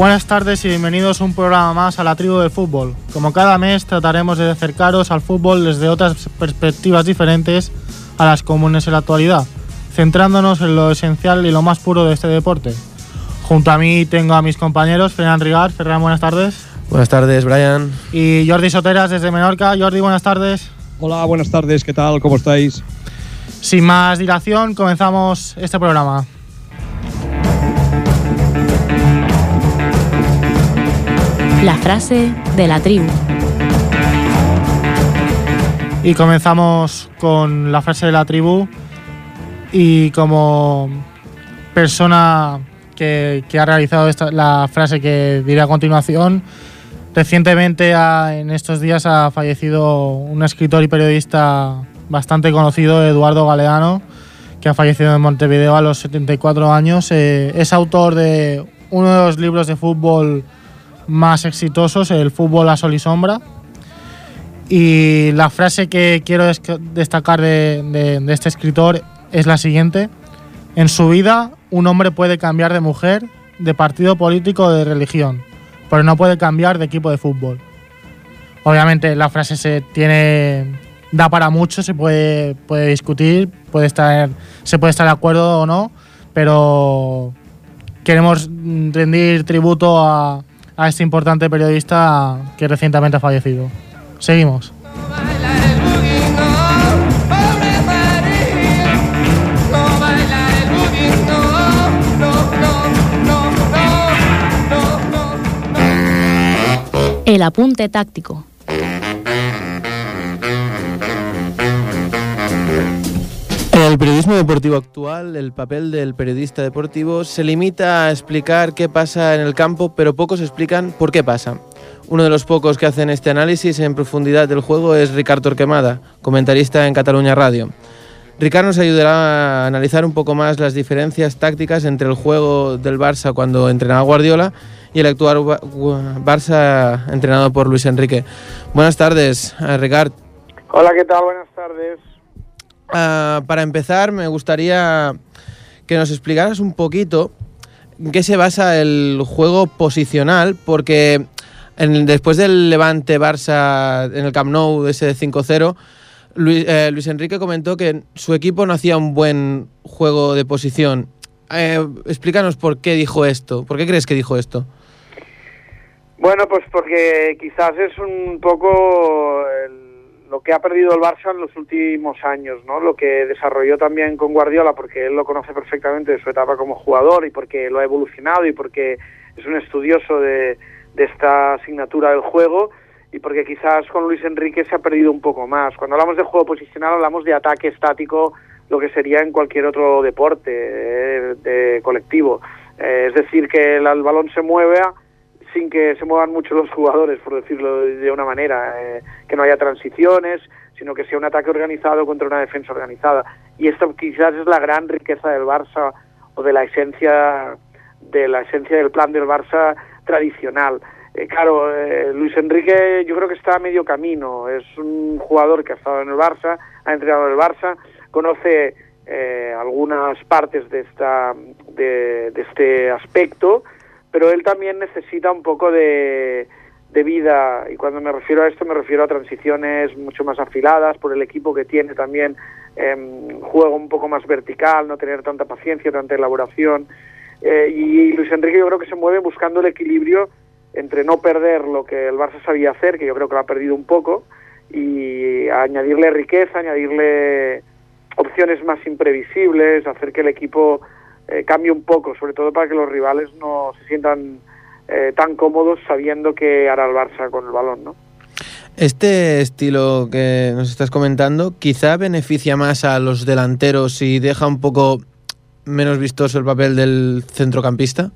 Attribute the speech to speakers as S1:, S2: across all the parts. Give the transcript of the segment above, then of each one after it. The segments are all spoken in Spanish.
S1: Buenas tardes y bienvenidos a un programa más a la tribu del fútbol. Como cada mes trataremos de acercaros al fútbol desde otras perspectivas diferentes a las comunes en la actualidad, centrándonos en lo esencial y lo más puro de este deporte. Junto a mí tengo a mis compañeros Ferran Rigar. Ferran, buenas tardes.
S2: Buenas tardes, Brian.
S1: Y Jordi Soteras desde Menorca. Jordi, buenas tardes.
S3: Hola, buenas tardes, ¿qué tal? ¿Cómo estáis?
S1: Sin más dilación, comenzamos este programa.
S4: La frase de la tribu.
S1: Y comenzamos con la frase de la tribu. Y como persona que, ha realizado esta, la frase que diré a continuación, recientemente en estos días ha fallecido un escritor y periodista bastante conocido, Eduardo Galeano, que ha fallecido en Montevideo a los 74 años. Eh, es autor de uno de los libros de fútbol más exitosos, el fútbol a sol y sombra. Y la frase que quiero destacar de, este escritor es la siguiente. En su vida, un hombre puede cambiar de mujer, de partido político o de religión, pero no puede cambiar de equipo de fútbol. Obviamente la frase se tiene da para mucho, se puede, puede discutir, puede estar, se puede estar de acuerdo o no, pero queremos rendir tributo a, a este importante periodista que recientemente ha fallecido. Seguimos.
S4: El apunte táctico.
S2: En el periodismo deportivo actual, el papel del periodista deportivo se limita a explicar qué pasa en el campo, pero pocos explican por qué pasa. Uno de los pocos que hacen este análisis en profundidad del juego es Ricardo Torquemada, comentarista en Cataluña Radio. Ricardo nos ayudará a analizar un poco más las diferencias tácticas entre el juego del Barça cuando entrenaba Guardiola y el actual Barça entrenado por Luis Enrique. Buenas tardes, Ricardo.
S5: Hola, ¿qué tal? Buenas tardes.
S2: Ah, para empezar, me gustaría que nos explicaras un poquito en qué se basa el juego posicional, porque después del Levante Barça en el Camp Nou, ese 5-0, eh, Luis, Enrique comentó que su equipo no hacía un buen juego de posición. Eh, explícanos por qué dijo esto, por qué crees que dijo esto.
S5: Bueno, pues porque quizás es un poco el lo que ha perdido el Barça en los últimos años, ¿no? Lo que desarrolló también con Guardiola, porque él lo conoce perfectamente de su etapa como jugador y porque lo ha evolucionado y porque es un estudioso de, esta asignatura del juego y porque quizás con Luis Enrique se ha perdido un poco más. Cuando hablamos de juego posicional hablamos de ataque estático, lo que sería en cualquier otro deporte eh, de colectivo. Eh, es decir, que el, el balón se mueve sin que se muevan mucho los jugadores, por decirlo de una manera, eh, que no haya transiciones, sino que sea un ataque organizado contra una defensa organizada. Y esto quizás es la gran riqueza del Barça o de la esencia de la esencia del plan del Barça tradicional. Eh, claro, eh, Luis Enrique yo creo que está a medio camino. Es un jugador que ha estado en el Barça, ha entrenado en el Barça, conoce algunas partes de esta de este aspecto pero él también necesita un poco de, vida y cuando me refiero a esto me refiero a transiciones mucho más afiladas por el equipo que tiene también em, juego un poco más vertical, no tener tanta paciencia, tanta elaboración eh, y Luis Enrique yo creo que se mueve buscando el equilibrio entre no perder lo que el Barça sabía hacer, que yo creo que lo ha perdido un poco, y añadirle riqueza, añadirle opciones más imprevisibles, hacer que el equipo eh, cambie un poco, sobre todo para que los rivales no se sientan eh, tan cómodos sabiendo que hará el Barça con el balón, ¿no?
S2: Este estilo que nos estás comentando quizá beneficia más a los delanteros y deja un poco menos vistoso el papel del centrocampista.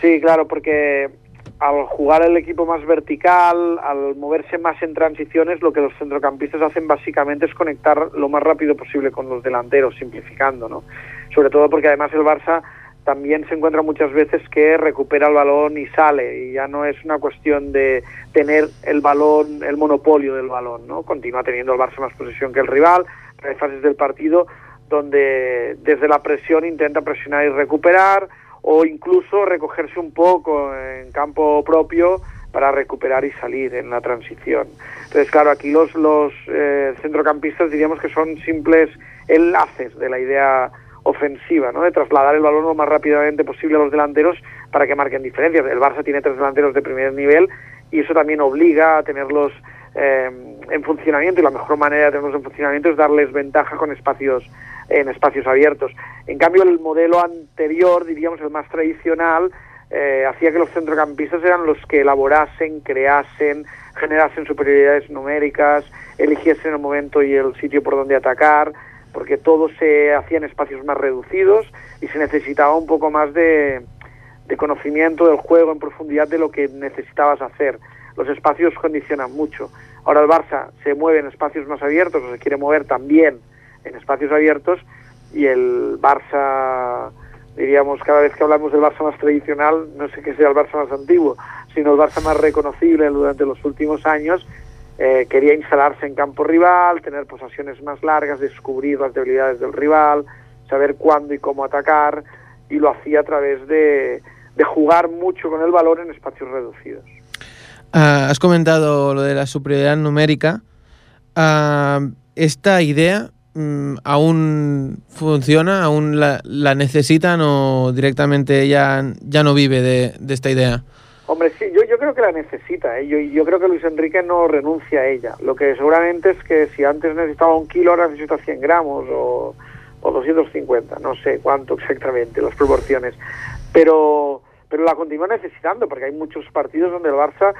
S5: Sí, claro, porque al jugar el equipo más vertical, al moverse más en transiciones, lo que los centrocampistas hacen básicamente es conectar lo más rápido posible con los delanteros, simplificando, ¿no? Sobre todo porque además el Barça también se encuentra muchas veces que recupera el balón y sale y ya no es una cuestión de tener el balón, el monopolio del balón, ¿no? Continúa teniendo el Barça más posesión que el rival, hay fases del partido donde desde la presión intenta presionar y recuperar o incluso recogerse un poco en campo propio para recuperar y salir en la transición. Entonces, claro, aquí los, los eh, centrocampistas diríamos que son simples enlaces de la idea ofensiva, ¿no? de trasladar el balón lo más rápidamente posible a los delanteros para que marquen diferencias. El Barça tiene tres delanteros de primer nivel y eso también obliga a tenerlos eh, en funcionamiento y la mejor manera de tenerlos en funcionamiento es darles ventaja con espacios en espacios abiertos. En cambio, el modelo anterior, diríamos el más tradicional, eh, hacía que los centrocampistas eran los que elaborasen, creasen, generasen superioridades numéricas, eligiesen el momento y el sitio por donde atacar, porque todo se hacía en espacios más reducidos y se necesitaba un poco más de, de conocimiento del juego en profundidad de lo que necesitabas hacer. Los espacios condicionan mucho. Ahora el Barça se mueve en espacios más abiertos o se quiere mover también en espacios abiertos y el Barça, diríamos, cada vez que hablamos del Barça más tradicional, no sé qué sea el Barça más antiguo, sino el Barça más reconocible durante los últimos años, eh, quería instalarse en campo rival, tener posaciones más largas, descubrir las debilidades del rival, saber cuándo y cómo atacar, y lo hacía a través de, de jugar mucho con el balón en espacios reducidos.
S2: Ah, has comentado lo de la superioridad numérica. Ah, ¿Esta idea mm, aún funciona? ¿Aún la, la, necesitan o directamente ya, ya no vive de, de esta idea?
S5: Hombre, sí, creo que la necesita. ¿eh? Yo, yo creo que Luis Enrique no renuncia a ella. Lo que seguramente es que si antes necesitaba un kilo, ahora necesita 100 gramos o, o 250. No sé cuánto exactamente, las proporciones. Pero, pero la continúa necesitando porque hay muchos partidos donde el Barça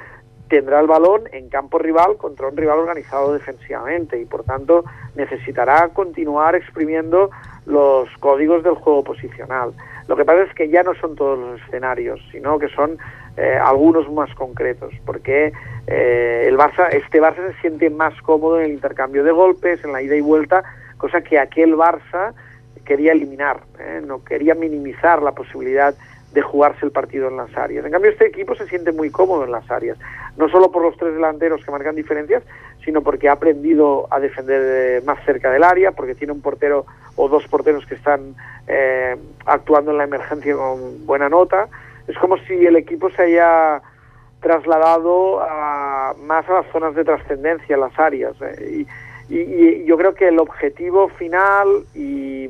S5: tendrá el balón en campo rival contra un rival organizado defensivamente y por tanto necesitará continuar exprimiendo los códigos del juego posicional. Lo que pasa es que ya no son todos los escenarios, sino que son eh, algunos más concretos, porque eh, el Barça, este Barça se siente más cómodo en el intercambio de golpes, en la ida y vuelta, cosa que aquel Barça quería eliminar, ¿eh? no quería minimizar la posibilidad de jugarse el partido en las áreas. En cambio, este equipo se siente muy cómodo en las áreas, no solo por los tres delanteros que marcan diferencias, sino porque ha aprendido a defender más cerca del área, porque tiene un portero o dos porteros que están eh, actuando en la emergencia con buena nota. Es como si el equipo se haya trasladado a, más a las zonas de trascendencia, las áreas. Eh, y, y, y, yo creo que el objetivo final y,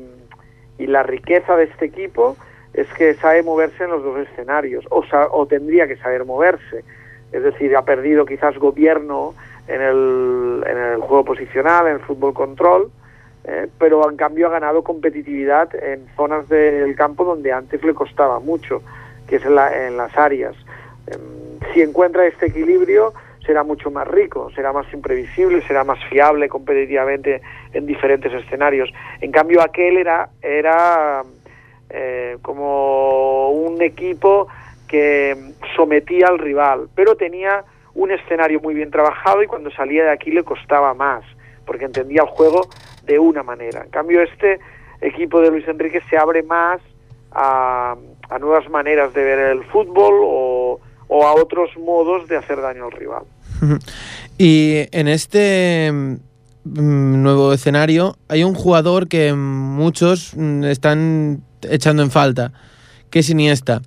S5: y la riqueza de este equipo es que sabe moverse en los dos escenarios, o, o tendría que saber moverse. Es decir, ha perdido quizás gobierno en el, en el juego posicional, en el fútbol control, eh, pero en cambio ha ganado competitividad en zonas del campo donde antes le costaba mucho, que es en, la, en las áreas. Eh, si encuentra este equilibrio, será mucho más rico, será más imprevisible, será más fiable competitivamente en diferentes escenarios. En cambio, aquel era, era eh, como un equipo que sometía al rival, pero tenía un escenario muy bien trabajado y cuando salía de aquí le costaba más, porque entendía el juego de una manera. En cambio, este equipo de Luis Enrique se abre más a, a nuevas maneras de ver el fútbol o, o, a otros modos de hacer daño al rival.
S2: Y en este nuevo escenario hay un jugador que muchos están echando en falta, que es Iniesta.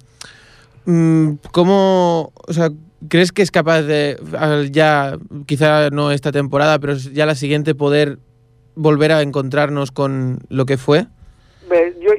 S2: ¿Cómo, o sea, crees que es capaz de, ya, quizá no esta temporada, pero ya la siguiente, poder volver a encontrarnos con lo que fue?
S5: Yo,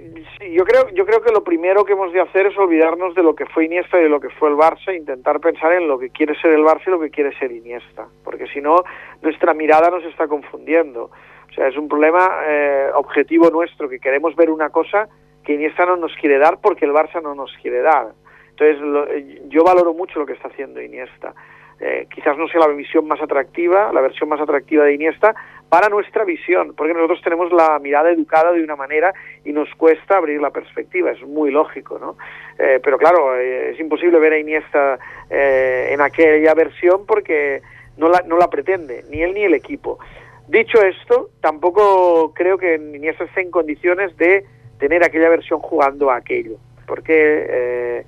S5: yo, creo, yo creo que lo primero que hemos de hacer es olvidarnos de lo que fue Iniesta y de lo que fue el Barça e intentar pensar en lo que quiere ser el Barça y lo que quiere ser Iniesta, porque si no, nuestra mirada nos está confundiendo. O sea, es un problema eh, objetivo nuestro, que queremos ver una cosa que Iniesta no nos quiere dar porque el Barça no nos quiere dar. Entonces, lo, yo valoro mucho lo que está haciendo Iniesta. Eh, quizás no sea la visión más atractiva, la versión más atractiva de Iniesta para nuestra visión, porque nosotros tenemos la mirada educada de una manera y nos cuesta abrir la perspectiva, es muy lógico, ¿no? Eh, pero claro, eh, es imposible ver a Iniesta eh, en aquella versión porque no la, no la pretende, ni él ni el equipo. Dicho esto, tampoco creo que Iniesta esté en condiciones de tener aquella versión jugando a aquello, porque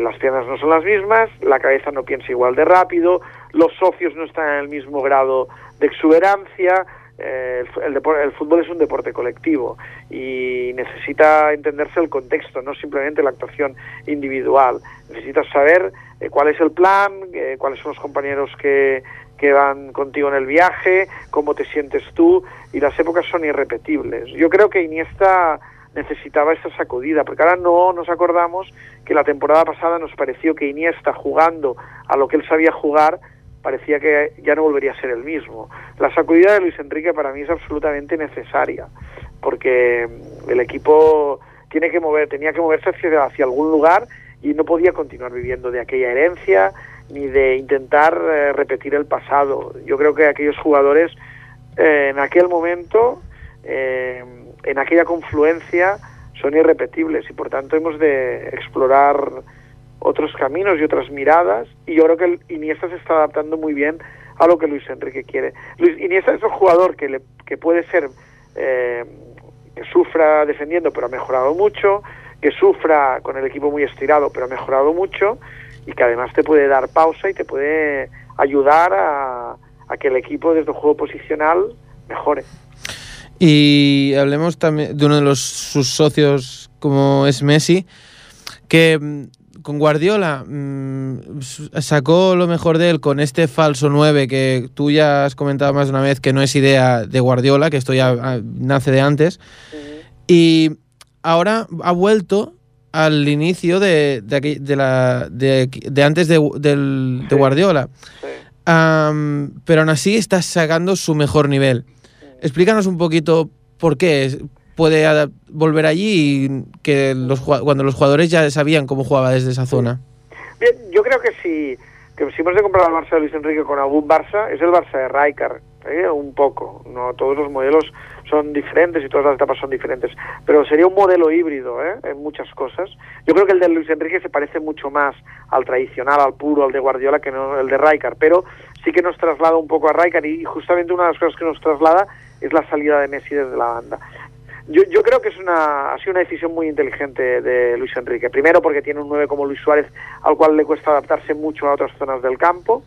S5: las piernas no son las mismas, la cabeza no piensa igual de rápido, los socios no están en el mismo grado de exuberancia, eh, el, el, fútbol es un deporte colectivo y necesita entenderse el contexto, no simplemente la actuación individual. Necesitas saber eh, cuál es el plan, eh, cuáles son los compañeros que, que van contigo en el viaje, cómo te sientes tú, y las épocas son irrepetibles. Yo creo que Iniesta necesitaba esta sacudida, porque ahora no nos acordamos que la temporada pasada nos pareció que Iniesta jugando a lo que él sabía jugar, parecía que ya no volvería a ser el mismo. La sacudida de Luis Enrique para mí es absolutamente necesaria, porque el equipo tiene que mover, tenía que moverse hacia, hacia algún lugar y no podía continuar viviendo de aquella herencia ni de intentar eh, repetir el pasado. Yo creo que aquellos jugadores eh, en aquel momento, eh, en aquella confluencia, son irrepetibles y por tanto hemos de explorar otros caminos y otras miradas y yo creo que Iniesta se está adaptando muy bien a lo que Luis Enrique quiere. Luis Iniesta es un jugador que, le, que puede ser que sufra defendiendo pero ha mejorado mucho, que sufra con el equipo muy estirado pero ha mejorado mucho y que además te puede dar pausa y te puede ayudar a, que el equipo desde el juego posicional mejore.
S2: Y hablemos también de uno de los, sus socios como es Messi, que mm, con Guardiola mm, sacó lo mejor de él con este falso 9 que tú ya has comentado más de una vez que no es idea de Guardiola, que esto ya ah, nace de antes. Y ahora ha vuelto al inicio de, de, la, de, antes de, del, de Guardiola. pero aún así está sacando su mejor nivel. Explícanos un poquito por qué puede volver allí y que los, cuando los jugadores ya sabían cómo jugaba desde esa zona.
S5: Bien, yo creo que si, que si hemos de comprar al Barça de Luis Enrique con algún Barça, es el Barça de Rijkaard, ¿eh? un poco. No todos los modelos son diferentes y todas las etapas son diferentes. Pero sería un modelo híbrido ¿eh? en muchas cosas. Yo creo que el de Luis Enrique se parece mucho más al tradicional, al puro, al de Guardiola, que no el de Rijkaard. Pero sí que nos traslada un poco a Rijkaard y justamente una de las cosas que nos traslada es la salida de Messi desde la banda. Yo, yo creo que es una, ha sido una decisión muy inteligente de Luis Enrique. Primero porque tiene un 9 como Luis Suárez al cual le cuesta adaptarse mucho a otras zonas del campo.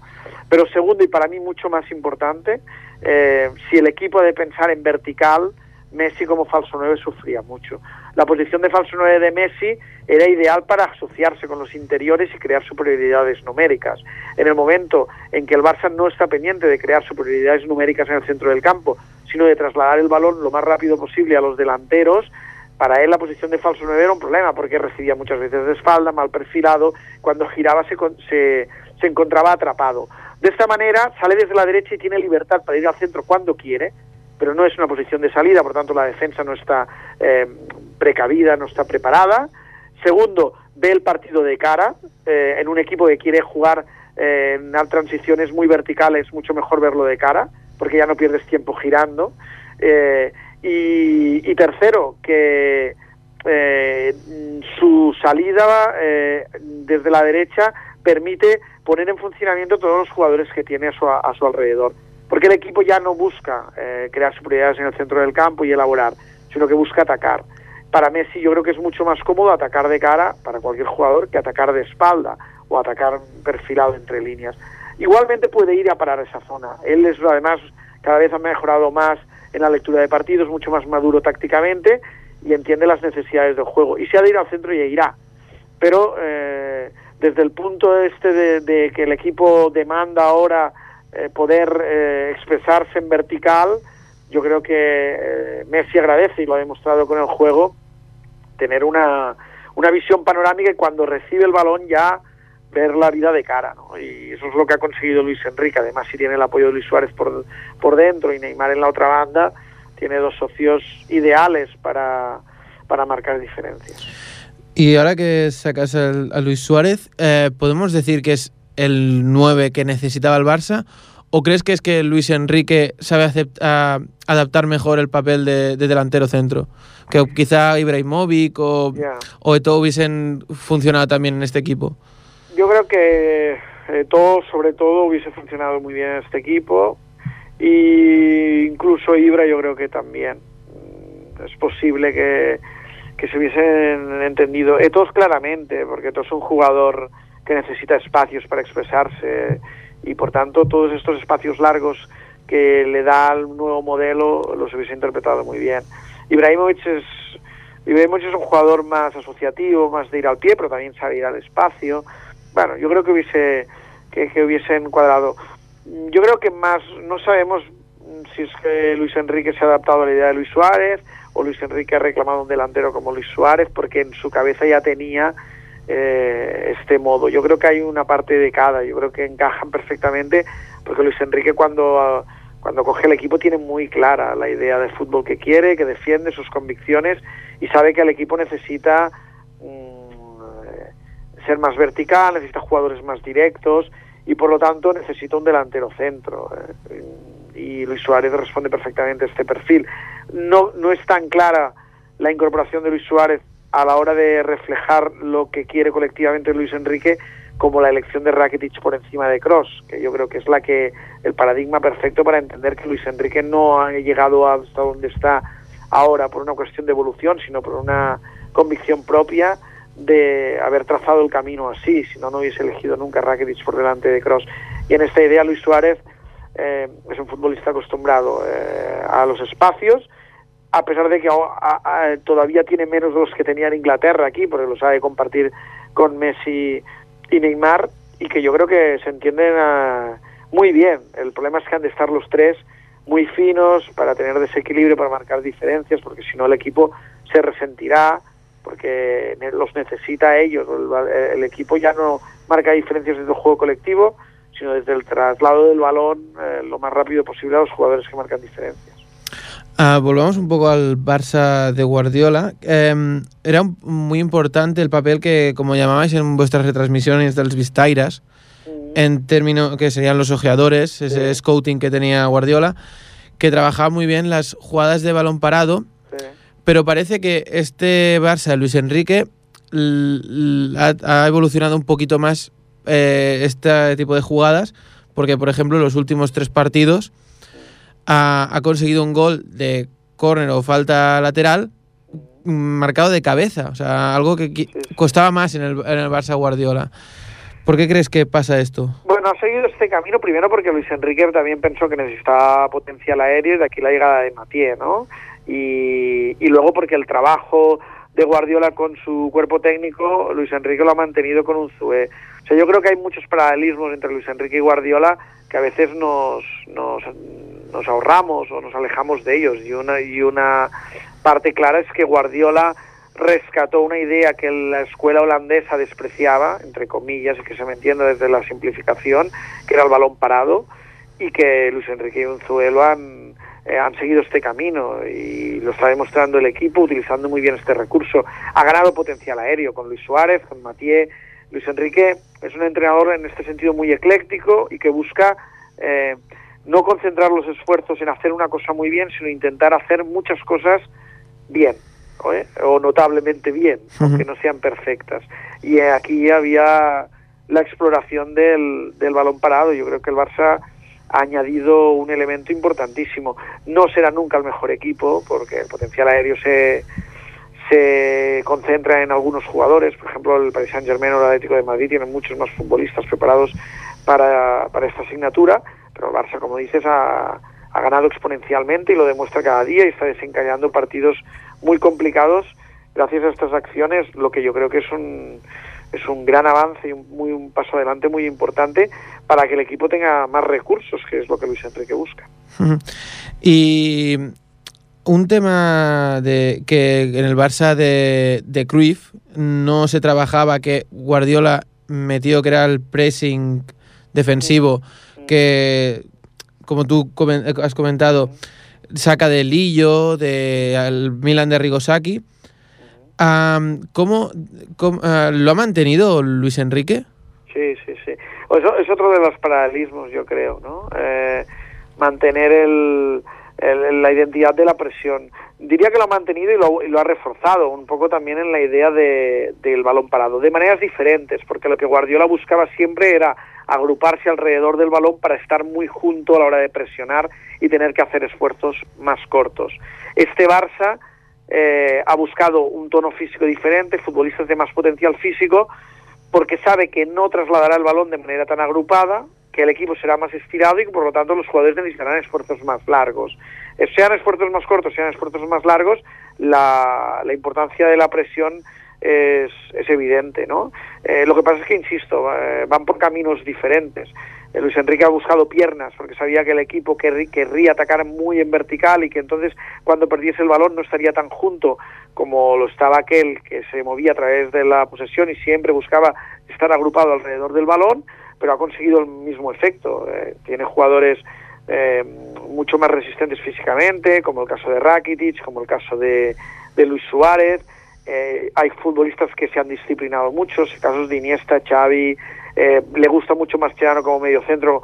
S5: Pero segundo y para mí mucho más importante, eh, si el equipo ha de pensar en vertical, Messi como falso 9 sufría mucho. La posición de falso 9 de Messi era ideal para asociarse con los interiores y crear superioridades numéricas. En el momento en que el Barça no está pendiente de crear superioridades numéricas en el centro del campo, sino de trasladar el balón lo más rápido posible a los delanteros, para él la posición de falso 9 era un problema porque recibía muchas veces de espalda, mal perfilado, cuando giraba se, se, se encontraba atrapado. De esta manera sale desde la derecha y tiene libertad para ir al centro cuando quiere, pero no es una posición de salida, por tanto la defensa no está eh, precavida, no está preparada. Segundo, ve el partido de cara, eh, en un equipo que quiere jugar eh, en transiciones muy verticales, mucho mejor verlo de cara, porque ya no pierdes tiempo girando. Y, y, tercero, que su salida desde la derecha permite poner en funcionamiento todos los jugadores que tiene a su, a su alrededor. Porque el equipo ya no busca eh, crear superioridades en el centro del campo y elaborar, sino que busca atacar. Para Messi yo creo que es mucho más cómodo atacar de cara para cualquier jugador que atacar de espalda o atacar perfilado entre líneas. Igualmente puede ir a parar esa zona. Él es además cada vez ha mejorado más en la lectura de partidos, mucho más maduro tácticamente y entiende las necesidades del juego. Y si ha de ir al centro ya irá. Pero eh, desde el punto este de, que el equipo demanda ahora eh, poder eh, expresarse en vertical, yo creo que eh, Messi agradece y lo ha demostrado con el juego tener una, una visión panorámica y cuando recibe el balón ya ver la vida de cara, ¿no? Y eso es lo que ha conseguido Luis Enrique. Además, si tiene el apoyo de Luis Suárez por, por dentro y Neymar en la otra banda, tiene dos socios ideales para, para marcar diferencias.
S2: Y ahora que sacas a Luis Suárez, eh, ¿podemos decir que es el 9 que necesitaba el Barça? ¿O crees que es que Luis Enrique sabe adaptar mejor el papel de, delantero centro? Que quizá Ibrahimovic o, o Eto'o hubiesen funcionado también en este equipo.
S5: Yo creo que eh, todo, sobre todo, hubiese funcionado muy bien en este equipo. Y incluso Ibra yo creo que también. Mm, es posible que que se hubiesen entendido Etos claramente, porque Etos es un jugador necesita espacios para expresarse y por tanto todos estos espacios largos que le da un nuevo modelo, los hubiese interpretado muy bien. Ibrahimovic es, Ibrahimovic es un jugador más asociativo, más de ir al pie, pero también sabe ir al espacio. Bueno, yo creo que hubiese que, que hubiesen cuadrado. Yo creo que más, no sabemos si es que Luis Enrique se ha adaptado a la idea de Luis Suárez o Luis Enrique ha reclamado un delantero como Luis Suárez porque en su cabeza ya tenía eh, este modo. Yo creo que hay una parte de cada, yo creo que encajan perfectamente porque Luis Enrique cuando, cuando coge el equipo tiene muy clara la idea de fútbol que quiere, que defiende sus convicciones y sabe que el equipo necesita mm, ser más vertical, necesita jugadores más directos y por lo tanto necesita un delantero centro. Eh, y Luis Suárez responde perfectamente a este perfil. No, no es tan clara la incorporación de Luis Suárez a la hora de reflejar lo que quiere colectivamente Luis Enrique como la elección de Rakitic por encima de Cross, que yo creo que es la que el paradigma perfecto para entender que Luis Enrique no ha llegado hasta donde está ahora por una cuestión de evolución, sino por una convicción propia de haber trazado el camino así, si no, no hubiese elegido nunca Rakitic por delante de Cross. Y en esta idea Luis Suárez eh, es un futbolista acostumbrado eh, a los espacios, a pesar de que todavía tiene menos de los que tenía en Inglaterra aquí, porque lo sabe compartir con Messi y Neymar, y que yo creo que se entienden ah, muy bien. El problema es que han de estar los tres muy finos para tener desequilibrio, para marcar diferencias, porque si no el equipo se resentirá, porque los necesita ellos. El, el equipo ya no marca diferencias desde el juego colectivo, sino desde el traslado del balón eh, lo más rápido posible a los jugadores que marcan diferencias.
S2: Ah, volvamos un poco al Barça de Guardiola. Eh, era muy importante el papel que, como llamabais en vuestras retransmisiones de los Vistairas, en términos que serían los ojeadores, ese scouting que tenía Guardiola, que trabajaba muy bien las jugadas de balón parado, sí. pero parece que este Barça de Luis Enrique ha, ha evolucionado un poquito más eh, este tipo de jugadas, porque por ejemplo en los últimos tres partidos ha, ha conseguido un gol de córner o falta lateral marcado de cabeza, o sea, algo que costaba más en el, en el Barça Guardiola. ¿Por qué crees que pasa esto?
S5: Bueno, ha seguido este camino primero porque Luis Enrique también pensó que necesitaba potencial aéreo y de aquí la llegada de Matié, ¿no? Y, y luego porque el trabajo de Guardiola con su cuerpo técnico, Luis Enrique lo ha mantenido con un Zue. O sea, yo creo que hay muchos paralelismos entre Luis Enrique y Guardiola que a veces nos, nos, nos ahorramos o nos alejamos de ellos. Y una, y una parte clara es que Guardiola rescató una idea que la escuela holandesa despreciaba, entre comillas, y que se me entiende desde la simplificación, que era el balón parado, y que Luis Enrique y Unzuelo han, eh, han seguido este camino y lo está demostrando el equipo utilizando muy bien este recurso. Ha ganado potencial aéreo con Luis Suárez, con Matié. Luis Enrique es un entrenador en este sentido muy ecléctico y que busca eh, no concentrar los esfuerzos en hacer una cosa muy bien, sino intentar hacer muchas cosas bien ¿eh? o notablemente bien, aunque no sean perfectas. Y aquí había la exploración del, del balón parado. Yo creo que el Barça ha añadido un elemento importantísimo. No será nunca el mejor equipo, porque el potencial aéreo se, se concentra en algunos jugadores. Por ejemplo, el Paris Saint Germain o el Atlético de Madrid tienen muchos más futbolistas preparados para, para esta asignatura, pero el Barça, como dices, ha, ha ganado exponencialmente y lo demuestra cada día y está desencadenando partidos muy complicados. Gracias a estas acciones, lo que yo creo que es un, es un gran avance y un, muy, un paso adelante muy importante para que el equipo tenga más recursos, que es lo que Luis Enrique busca.
S2: Y un tema de que en el Barça de, de Cruyff no se trabajaba, que Guardiola metió que era el pressing defensivo, que como tú has comentado, saca de Lillo, de al Milan de Rigosaki. Um, ¿Cómo, cómo uh, lo ha mantenido Luis Enrique?
S5: Sí, sí, sí. Eso es otro de los paralelismos, yo creo, ¿no? Eh, mantener el, el, la identidad de la presión. Diría que lo ha mantenido y lo, y lo ha reforzado un poco también en la idea de, del balón parado, de maneras diferentes, porque lo que Guardiola buscaba siempre era agruparse alrededor del balón para estar muy junto a la hora de presionar y tener que hacer esfuerzos más cortos. Este Barça eh, ha buscado un tono físico diferente, futbolistas de más potencial físico, porque sabe que no trasladará el balón de manera tan agrupada que el equipo será más estirado y que por lo tanto los jugadores necesitarán esfuerzos más largos. Eh, sean esfuerzos más cortos, sean esfuerzos más largos, la, la importancia de la presión es, es evidente, ¿no? Eh, lo que pasa es que, insisto, van por caminos diferentes. Eh, Luis Enrique ha buscado piernas porque sabía que el equipo querrí- querría atacar muy en vertical y que entonces cuando perdiese el balón no estaría tan junto como lo estaba aquel que se movía a través de la posesión y siempre buscaba estar agrupado alrededor del balón, pero ha conseguido el mismo efecto. Eh, tiene jugadores mucho más resistentes físicamente, como el caso de Rakitic, como el caso de, de Luis Suárez. Eh, hay futbolistas que se han disciplinado mucho, casos de Iniesta, Xavi, eh, le gusta mucho Mascherano como medio centro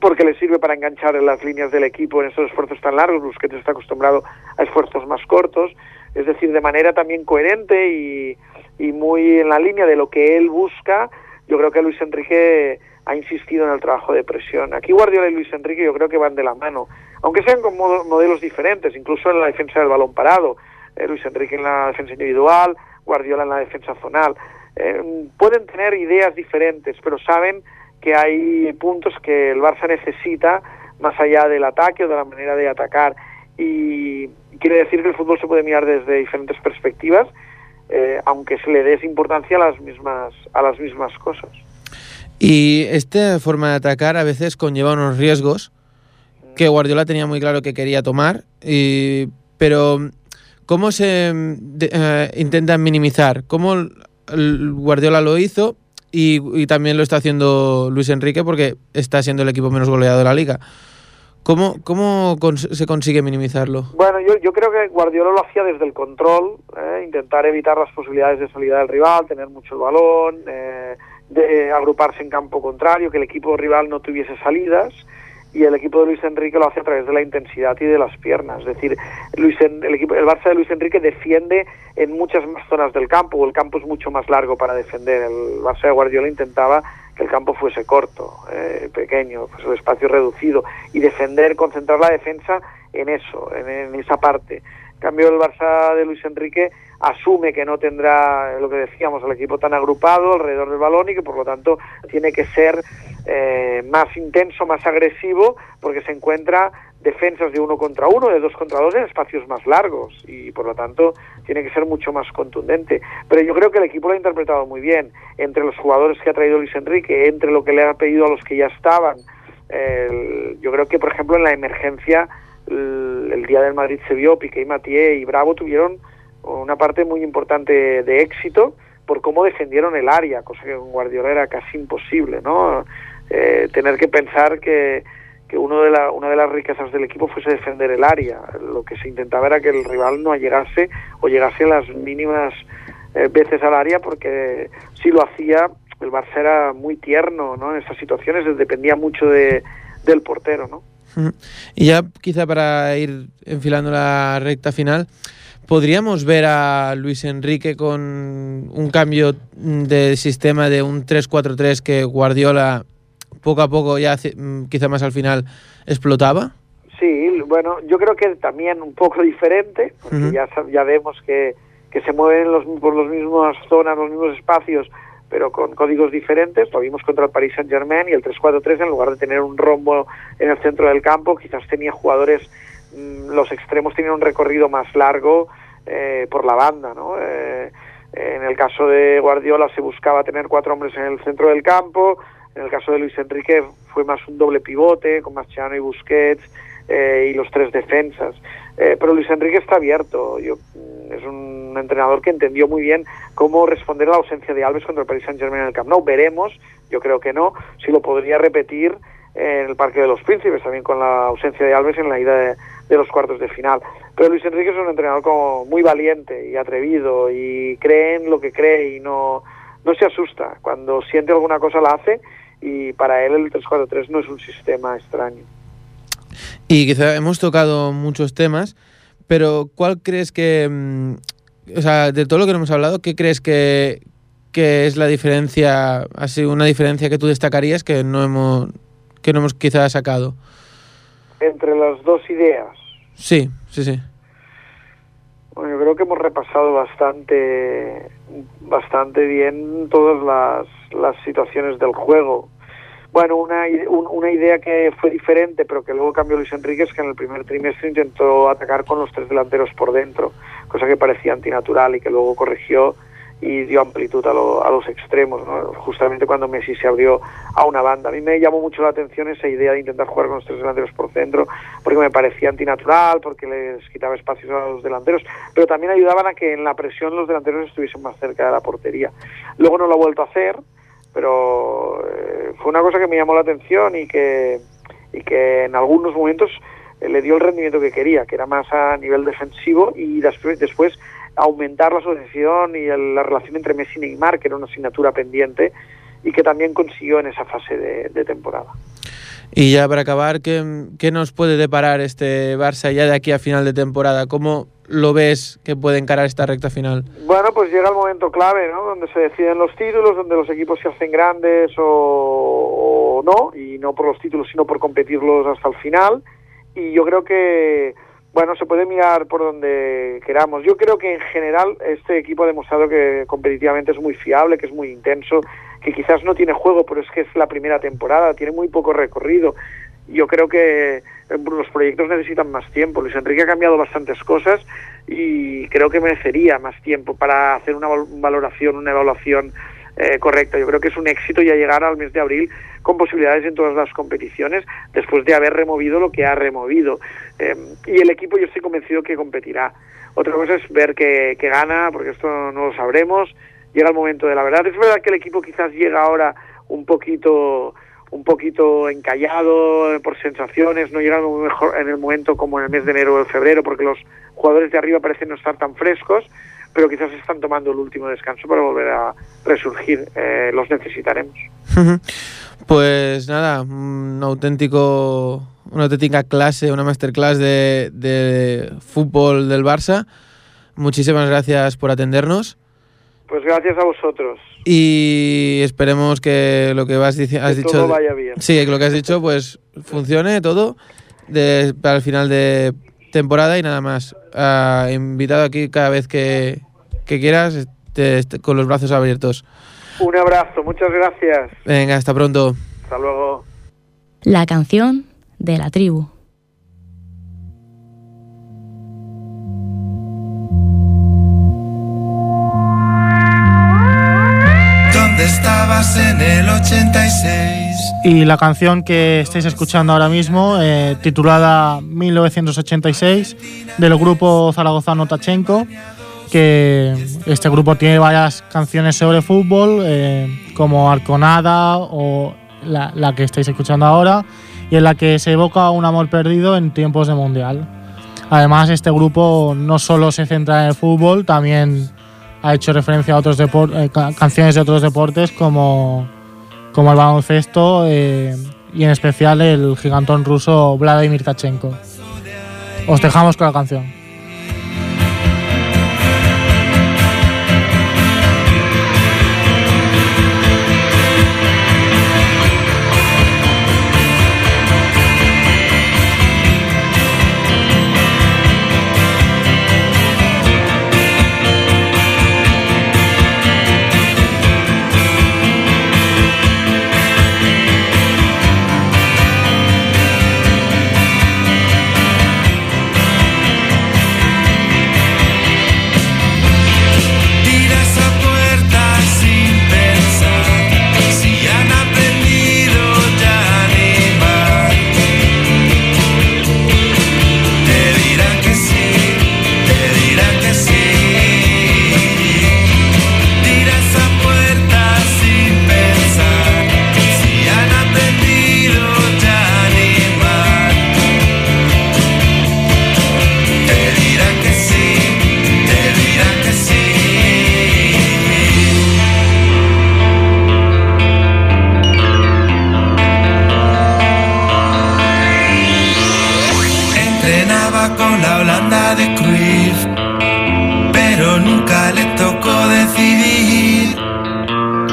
S5: porque le sirve para enganchar en las líneas del equipo en estos esfuerzos tan largos, Busquets está acostumbrado a esfuerzos más cortos, es decir, de manera también coherente y, y muy en la línea de lo que él busca, yo creo que Luis Enrique ha insistido en el trabajo de presión. Aquí Guardiola y Luis Enrique yo creo que van de la mano, aunque sean con modelos diferentes, incluso en la defensa del balón parado. Eh, Luis Enrique en la defensa individual, Guardiola en la defensa zonal. Eh, pueden tener ideas diferentes, pero saben que hay puntos que el Barça necesita más allá del ataque o de la manera de atacar. Y quiere decir que el fútbol se puede mirar desde diferentes perspectivas, eh, aunque se le des importancia a las mismas a las mismas cosas.
S2: Y esta forma de atacar a veces conlleva unos riesgos que Guardiola tenía muy claro que quería tomar, pero ¿cómo se de- eh, intentan minimizar? ¿Cómo Guardiola lo hizo y, también lo está haciendo Luis Enrique porque está siendo el equipo menos goleado de la liga? ¿Cómo, cómo se consigue minimizarlo?
S5: Bueno, yo, yo creo que Guardiola lo hacía desde el control, eh, intentar evitar las posibilidades de salida del rival, tener mucho el balón, eh, de agruparse en campo contrario, que el equipo rival no tuviese salidas y el equipo de Luis Enrique lo hace a través de la intensidad y de las piernas. Es decir, Luis el, equipo, el Barça de Luis Enrique defiende en muchas más zonas del campo, el campo es mucho más largo para defender. El Barça de Guardiola intentaba que el campo fuese corto, eh, pequeño, pues el espacio reducido y defender, concentrar la defensa en eso, en, en esa parte. En cambio, el Barça de Luis Enrique asume que no tendrá lo que decíamos, el equipo tan agrupado alrededor del balón y que por lo tanto tiene que ser eh, más intenso, más agresivo, porque se encuentra defensas de uno contra uno, de dos contra dos en espacios más largos y por lo tanto tiene que ser mucho más contundente. Pero yo creo que el equipo lo ha interpretado muy bien, entre los jugadores que ha traído Luis Enrique, entre lo que le ha pedido a los que ya estaban. Yo creo que, por ejemplo, en la emergencia, el, el día del Madrid se vio, Piqué y Mathieu y Bravo tuvieron una parte muy importante de éxito por cómo defendieron el área, cosa que con Guardiola era casi imposible, ¿no? Eh, tener que pensar que, que uno de la, una de las riquezas del equipo fuese defender el área. Lo que se intentaba era que el rival no llegase o llegase las mínimas eh, veces al área, porque si lo hacía, el Barça era muy tierno ¿no? en estas situaciones, dependía mucho de, del portero. ¿no?
S2: Y ya quizá para ir enfilando la recta final, ¿podríamos ver a Luis Enrique con un cambio de sistema de un 3-4-3 que Guardiola poco a poco, ya hace- mm, quizá más al final, explotaba?
S5: Sí, bueno, yo creo que también un poco diferente, porque ya, ya vemos que, que se mueven los, por las mismas zonas, los mismos espacios, pero con códigos diferentes. Lo vimos contra el Paris Saint Germain y el 3-4-3, en lugar de tener un rombo en el centro del campo, quizás tenía jugadores, los extremos tenían un recorrido más largo eh, por la banda, ¿no? Eh, en el caso de Guardiola se buscaba tener cuatro hombres en el centro del campo, en el caso de Luis Enrique fue más un doble pivote con Mascherano y Busquets eh, y los tres defensas. Eh, pero Luis Enrique está abierto. Yo, mm, es un entrenador que entendió muy bien cómo responder a la ausencia de Alves contra el Paris Saint Germain en el Camp Nou. Veremos, yo creo que no, si lo podría repetir en el Parque de los Príncipes, también con la ausencia de Alves en la ida de, los cuartos de final. Pero Luis Enrique es un entrenador como muy valiente y atrevido y cree en lo que cree y no, no se asusta. Cuando siente alguna cosa la hace y para él el 3-4-3 no es un sistema extraño.
S2: Y quizá hemos tocado muchos temas, pero ¿cuál crees que, mm, o sea, de todo lo que hemos hablado, qué crees que, que es la diferencia, así una diferencia que tú destacarías que no hemos, que no hemos quizá sacado?
S5: Entre las dos ideas,
S2: Sí, sí, sí.
S5: Bueno, yo creo que hemos repasado bastante, bastante bien todas las, las situaciones del juego. bueno, una, una idea que fue diferente, pero que luego cambió Luis Enrique, es que en el primer trimestre intentó atacar con los tres delanteros por dentro, cosa que parecía antinatural y que luego corrigió y dio amplitud a, a los extremos, justamente cuando Messi se abrió a una banda. A mí me llamó mucho la atención esa idea de intentar jugar con los tres delanteros por centro, porque me parecía antinatural, porque les quitaba espacios a los delanteros, pero también ayudaban a que en la presión los delanteros estuviesen más cerca de la portería. Luego no lo ha vuelto a hacer, pero eh, fue una cosa que me llamó la atención y que, y que en algunos momentos eh, le dio el rendimiento que quería, que era más a nivel defensivo y después, después aumentar la asociación y la relación entre Messi y Neymar, que era una asignatura pendiente y que también consiguió en esa fase de, temporada.
S2: Y ya para acabar, ¿qué, ¿qué, nos puede deparar este Barça ya de aquí a final de temporada? ¿Cómo lo ves que puede encarar esta recta final?
S5: Bueno, pues llega el momento clave, ¿no? Donde se deciden los títulos, donde los equipos se hacen grandes o, no, y no por los títulos, sino por competirlos hasta el final. Y yo creo que, bueno, se puede mirar por donde queramos. Yo creo que en general este equipo ha demostrado que competitivamente es muy fiable, que es muy intenso, que quizás no tiene juego, pero es que es la primera temporada, tiene muy poco recorrido yo creo que eh, los proyectos necesitan más tiempo. Luis Enrique ha cambiado bastantes cosas y creo que merecería más tiempo para hacer una valoración, una evaluación eh, correcta. Yo creo que es un éxito ya llegar al mes de abril con posibilidades en todas las competiciones después de haber removido lo que ha removido. Em, y el equipo yo estoy convencido que competirá. Otra cosa es ver que, que gana, porque esto no lo sabremos. Llega el momento de la verdad. Es verdad que el equipo quizás llega ahora un poquito un poquito encallado eh, por sensaciones, no llegando mejor en el momento como en el mes de enero o de febrero, porque los jugadores de arriba parecen no estar tan frescos, pero quizás están tomando el último descanso para volver a resurgir. Eh, los necesitaremos.
S2: Pues nada, un auténtico, una auténtica clase, una masterclass de, de fútbol del Barça. Muchísimas gracias por atendernos.
S5: Pues gracias a vosotros.
S2: Y esperemos que lo que has, has dicho.
S5: Todo vaya bien.
S2: Sí, que lo que has dicho pues funcione todo de, para el final de temporada y nada más. Uh, invitado aquí cada vez que, que quieras, con los brazos abiertos.
S5: Un abrazo, muchas gracias.
S2: Venga, hasta pronto.
S5: Hasta luego.
S4: La canción de la tribu.
S1: estabas en el 86. Y la canción que estáis escuchando ahora mismo, eh, titulada 1986, del grupo zaragozano Tachenko, que este grupo tiene varias canciones sobre fútbol, eh, como Arconada o la, la que estáis escuchando ahora, y en la que se evoca un amor perdido en tiempos de mundial. Además, este grupo no solo se centra en el fútbol, también ha hecho referencia a otros eh, canciones de otros deportes como, como el baloncesto eh, y en especial el gigantón ruso Vladimir Tachenko. Os dejamos con la canción.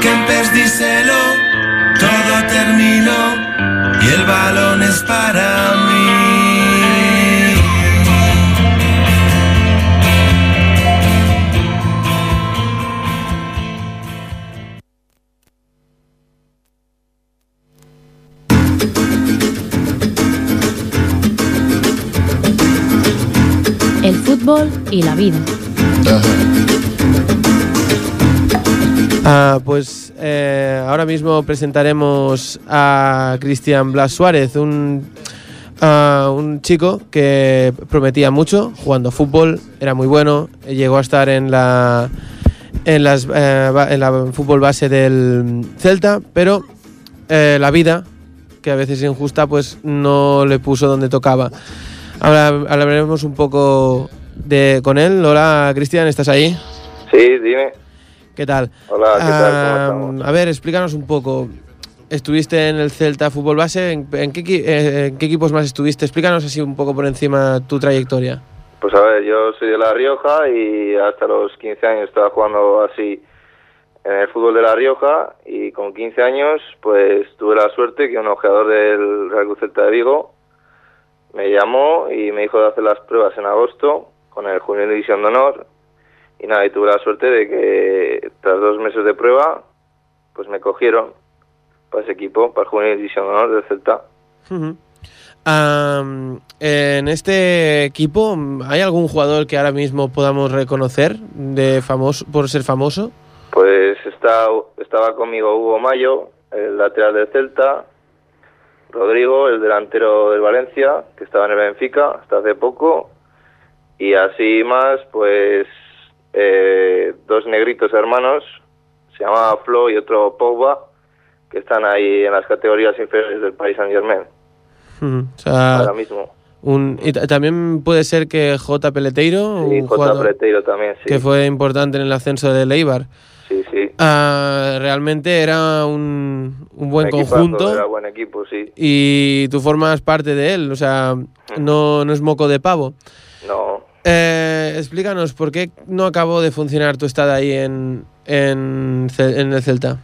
S1: que todo terminó y el balón es para mí.
S4: El fútbol y la vida.
S2: Ah, pues eh, ahora mismo presentaremos a Cristian Blas Suárez, un, ah, un chico que prometía mucho jugando fútbol, era muy bueno, llegó a estar en la en las eh, la fútbol base del Celta, pero eh, la vida, que a veces es injusta, pues no le puso donde tocaba. Ahora hablaremos un poco de con él. Hola, Cristian, ¿estás ahí?
S6: Sí, dime.
S2: ¿Qué tal?
S6: Hola, ¿qué tal?
S2: Ah,
S6: ¿Cómo estamos?
S2: a ver, explícanos un poco. Estuviste en el Celta Fútbol Base. ¿En, en qué, eh, en qué equipos más estuviste? Explícanos así un poco por encima tu trayectoria.
S6: Pues a ver, yo soy de La Rioja y hasta los 15 años estaba jugando así en el fútbol de La Rioja y con 15 años pues tuve la suerte que un ojeador del Real Cruz Celta de Vigo me llamó y me dijo de hacer las pruebas en agosto con el Juvenil División de Honor y nada, y tuve la suerte de que tras dos meses de prueba pues me cogieron para ese equipo, para el Juvenil División de Honor del Celta.
S2: En este equipo, ¿hay algún jugador que ahora mismo podamos reconocer de famoso, por ser famoso?
S6: Pues está, estaba conmigo Hugo Mayo, el lateral del Celta, Rodrigo, el delantero del Valencia, que estaba en el Benfica hasta hace poco, y así más, pues eh, dos negritos hermanos, se llama Flo y otro Pogba, que están ahí en las categorías inferiores del Paris Saint Germain.
S2: O sea,
S6: ahora mismo.
S2: un- y ta- también puede ser que J. Peleteiro,
S6: Sí,
S2: un
S6: J.
S2: jugador
S6: Preteiro también, sí.
S2: que fue importante en el ascenso de Eibar.
S6: Sí, sí.
S2: Ah, realmente era un, un buen
S6: Un equipazo,
S2: conjunto
S6: Era buen equipo, sí.
S2: y tú formas parte de él, o sea, no, no es moco de pavo.
S6: No,
S2: Eh, explícanos, ¿por qué no acabó de funcionar tu estado ahí en, en, el Celta?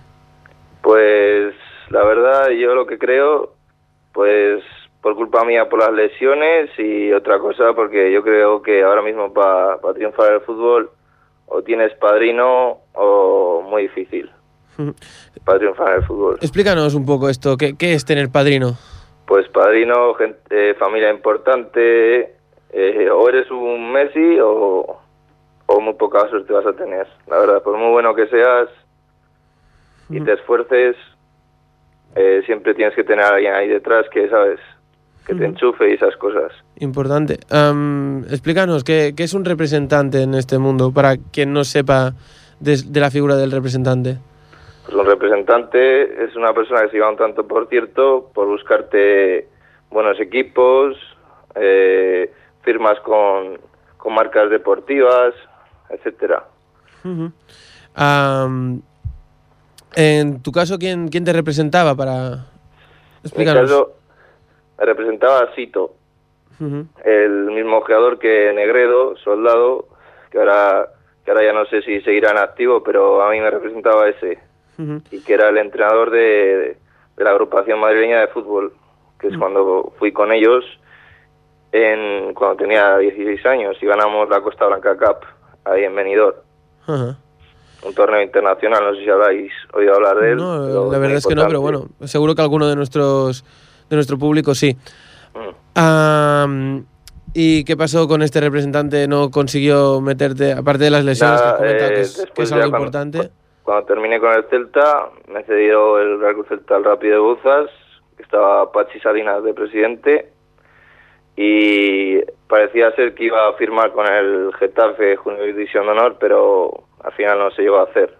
S6: Pues la verdad yo lo que creo, pues por culpa mía por las lesiones y otra cosa porque yo creo que ahora mismo para triunfar el fútbol o tienes padrino o muy difícil para triunfar el fútbol.
S2: Explícanos un poco esto, ¿qué, qué es tener padrino?
S6: Pues padrino, gente, familia importante, eh, o eres un Messi o, o muy poca suerte vas a tener. La verdad, por muy bueno que seas y te esfuerces, eh, siempre tienes que tener a alguien ahí detrás que, ¿sabes? Que te enchufe y esas cosas.
S2: Importante. Am, explícanos, ¿qué, qué es un representante en este mundo? Para quien no sepa de, de la figura del representante.
S6: Pues un representante es una persona que se lleva un tanto por cierto por buscarte buenos equipos, eh, firmas con, con marcas deportivas, etcétera.
S2: Am, en tu caso, ¿quién, quién te representaba para...?
S6: En mi
S2: Explícanos.
S6: caso, me representaba a Sito, el mismo jugador que Negredo, soldado, que ahora, que ahora ya no sé si seguirá en activo, pero a mí me representaba ese, y que era el entrenador de, de la agrupación madrileña de fútbol, que es cuando fui con ellos en, cuando tenía 16 años y ganamos la Costa Blanca Cup ahí en Benidorm, un torneo internacional, no sé si habréis oído hablar de él.
S2: No, la verdad es que no, pero bueno, seguro que alguno de nuestros de nuestro público sí.
S6: Mm.
S2: ¿Y qué pasó con este representante? ¿No consiguió meterte, aparte de las lesiones
S6: Nada,
S2: que has comentado,
S6: eh,
S2: que es, que es algo
S6: cuando-
S2: importante?
S6: Cuando terminé con el Celta, me cedió el Real Celta al Rápido de Buzas, que estaba Pachi Salinas de presidente, y parecía ser que iba a firmar con el Getafe Junior División de Honor, pero al final no se llegó a hacer.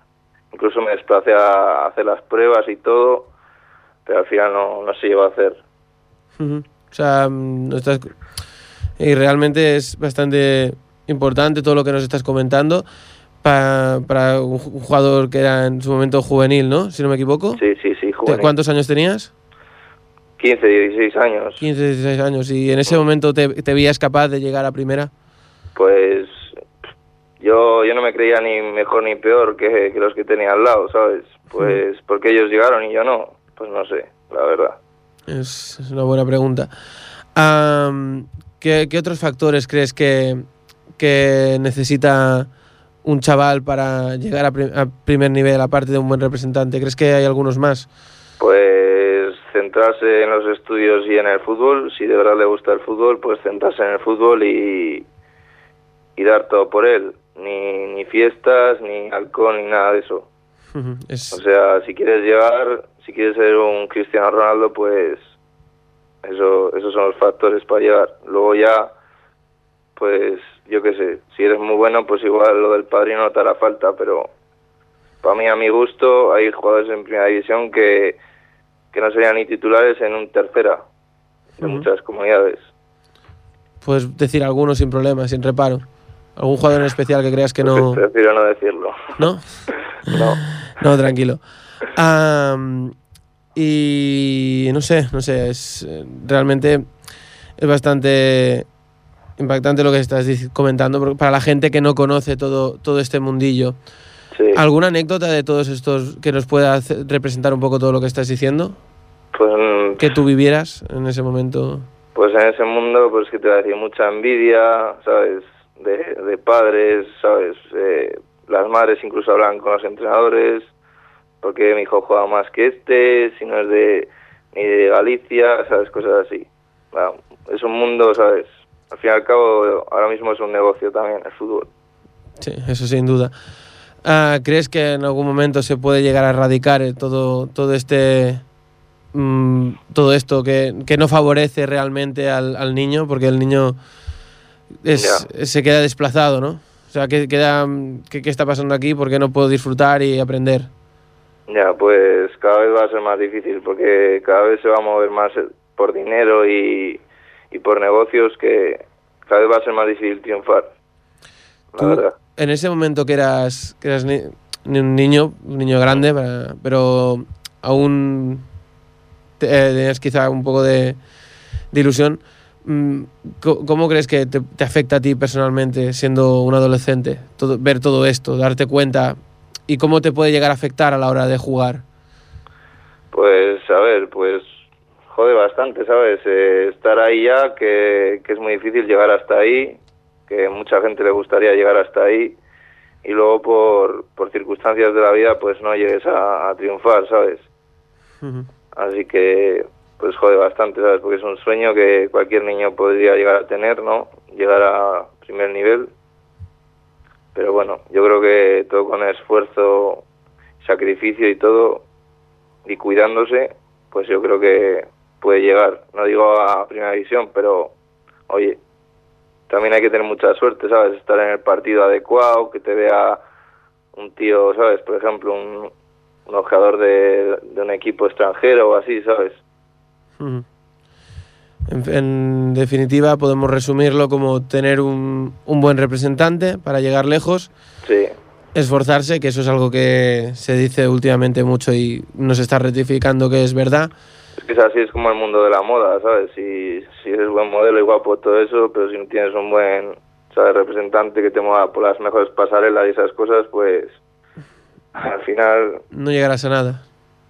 S6: Incluso me desplacé a hacer las pruebas y todo, pero al final no, no se llegó a hacer.
S2: Ujú. O sea, mm, no estás... Y realmente es bastante importante todo lo que nos estás comentando pa- para un ju- un jugador que era en su momento juvenil, ¿no? Si no me equivoco.
S6: Sí, sí, sí,
S2: ¿Te-
S6: juvenil.
S2: ¿Cuántos años tenías?
S6: 15, 16 años.
S2: 15, 16 años. ¿Y en ese momento te, te veías capaz de llegar a primera?
S6: pues yo, yo no me creía ni mejor ni peor que, que los que tenía al lado, ¿sabes? Pues porque ellos llegaron y yo no, pues no sé, la verdad.
S2: Es, es una buena pregunta. Am, ¿qué, qué otros factores crees que, que necesita un chaval para llegar a, pri- a primer nivel, aparte de un buen representante? ¿Crees que hay algunos más?
S6: Pues centrarse en los estudios y en el fútbol, si de verdad le gusta el fútbol, pues centrarse en el fútbol y, y dar todo por él. Ni, ni fiestas, ni alcohol, ni nada de eso.
S2: Es-
S6: O sea, si quieres llegar, si quieres ser un Cristiano Ronaldo, pues eso, esos son los factores para llegar. Luego ya, pues yo qué sé, si eres muy bueno, pues igual lo del padrino no te hará falta, pero para mí, a mi gusto, hay jugadores en primera división que, que no serían ni titulares en un tercera de muchas comunidades.
S2: Puedes decir alguno sin problema, sin reparo. ¿Algún jugador en especial que creas que no...?
S6: Prefiero no decirlo.
S2: ¿No?
S6: No.
S2: No, tranquilo. Y no sé, no sé, es realmente es bastante impactante lo que estás comentando para la gente que no conoce todo, todo este mundillo.
S6: Sí.
S2: ¿Alguna anécdota de todos estos que nos pueda hacer- representar un poco todo lo que estás diciendo?
S6: Pues,
S2: Que tú vivieras en ese momento.
S6: pues en ese mundo, pues que te va a decir mucha envidia, ¿sabes? De, de padres, ¿sabes? Eh, las madres incluso hablan con los entrenadores, porque mi hijo juega más que este, si no es de, ni de Galicia, ¿sabes? Cosas así. Bueno, es un mundo, ¿sabes? Al fin y al cabo, ahora mismo es un negocio también el fútbol.
S2: Sí, eso sin duda. Ah, ¿Crees que en algún momento se puede llegar a erradicar eh, todo, todo este mm, todo esto que, que no favorece realmente al, al niño? Porque el niño es- se queda desplazado, ¿no? O sea, ¿qué, queda, qué, qué está pasando aquí? ¿Por qué no puedo disfrutar y aprender?
S6: Ya, pues cada vez va a ser más difícil porque cada vez se va a mover más eh, por dinero y, y por negocios que cada vez va a ser más difícil triunfar. La
S2: Tú,
S6: verdad.
S2: En ese momento que eras, que eras ni- ni un niño, un niño grande, para- pero aún te- eh, tenías quizá un poco de, de ilusión, mm, ¿cómo crees que te, te afecta a ti personalmente siendo un adolescente? Todo, ver todo esto, darte cuenta y cómo te puede llegar a afectar a la hora de jugar.
S6: Pues a ver, pues jode bastante, ¿sabes? Eh, estar ahí ya, que, que es muy difícil llegar hasta ahí, que mucha gente le gustaría llegar hasta ahí y luego por, por circunstancias de la vida pues no llegues a, a triunfar, ¿sabes? Así que, pues jode bastante, ¿sabes? Porque es un sueño que cualquier niño podría llegar a tener, ¿no? Llegar a primer nivel. Pero bueno, yo creo que todo con esfuerzo, sacrificio y todo, y cuidándose, pues yo creo que puede llegar. No digo a primera división, pero oye, también hay que tener mucha suerte, ¿sabes? Estar en el partido adecuado, que te vea un tío, ¿sabes? Por ejemplo, un, un ojeador de, de un equipo extranjero o así, ¿sabes?
S2: En definitiva, podemos resumirlo como tener un, un buen representante para llegar lejos,
S6: Sí,
S2: esforzarse, que eso es algo que se dice últimamente mucho y nos está rectificando que es verdad.
S6: es que es así, es como el mundo de la moda, ¿sabes? Si, si eres buen modelo y guapo, todo eso, pero si no tienes un buen, ¿sabes? Representante que te mueva por las mejores pasarelas y esas cosas, pues al final
S2: No llegarás a nada.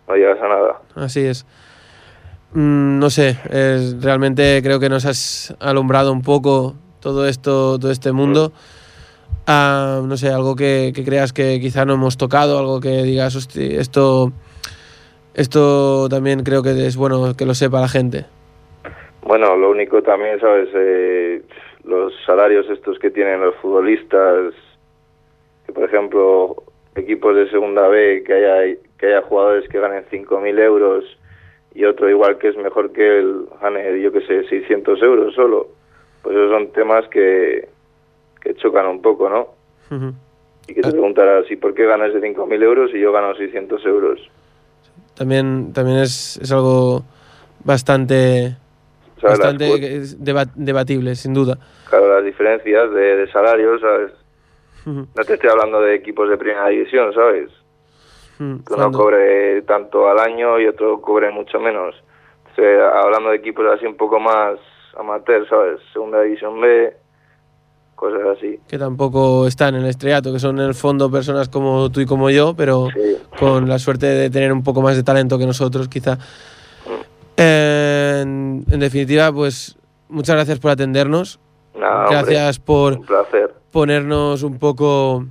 S6: no llegas a nada.
S2: Así es. Mm, no sé, es- realmente creo que nos has alumbrado un poco todo esto, todo este mundo. Ah, no sé, algo que, que creas que quizá no hemos tocado, algo que digas, "Hosti, esto, esto también creo que es bueno que lo sepa la gente.
S6: Bueno, lo único también, ¿sabes? Eh, los salarios estos que tienen los futbolistas, que por ejemplo, equipos de segunda B, que haya, que haya jugadores que ganen 5.000 euros y otro igual que es mejor que él gane, yo que sé, 600 euros solo. Pues esos son temas que, que chocan un poco, ¿no? Y que te preguntarás, ¿y por qué ganas de 5.000 euros y yo gano 600 euros?
S2: También, también es, es algo bastante, Bastante debatible, sin duda.
S6: claro, las diferencias de, de salarios, ¿sabes? No te estoy hablando de equipos de primera división, ¿sabes? Que uno cobre tanto al año y otro cobre mucho menos. O sea, hablando de equipos así un poco más amateur, ¿sabes? Segunda división B, cosas así.
S2: que tampoco están en el estrellato, que son en el fondo personas como tú y como yo, pero
S6: Sí.
S2: con la suerte de tener un poco más de talento que nosotros, quizá. En, en definitiva, pues muchas gracias por atendernos,
S6: hombre,
S2: gracias por ponernos un poco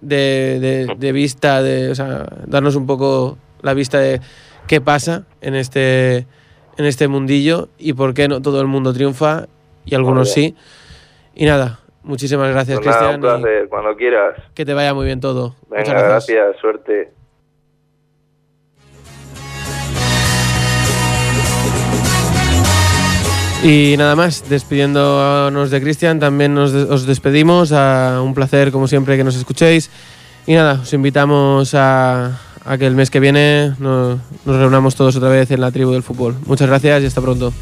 S2: de, de- de vista, de, o sea, darnos un poco la vista de qué pasa en este, en este mundillo y por qué no todo el mundo triunfa y algunos sí. Y nada, Muchísimas gracias,
S6: Pues nada,
S2: Cristian.
S6: un placer, cuando quieras.
S2: y Que te vaya muy bien todo.
S6: Venga,
S2: Muchas gracias.
S6: gracias, suerte.
S2: Y nada más, despidiéndonos de Cristian, también nos os despedimos. A un placer, como siempre, que nos escuchéis. Y nada, os invitamos a, a que el mes que viene nos, nos reunamos todos otra vez en la tribu del fútbol. Muchas gracias y hasta pronto.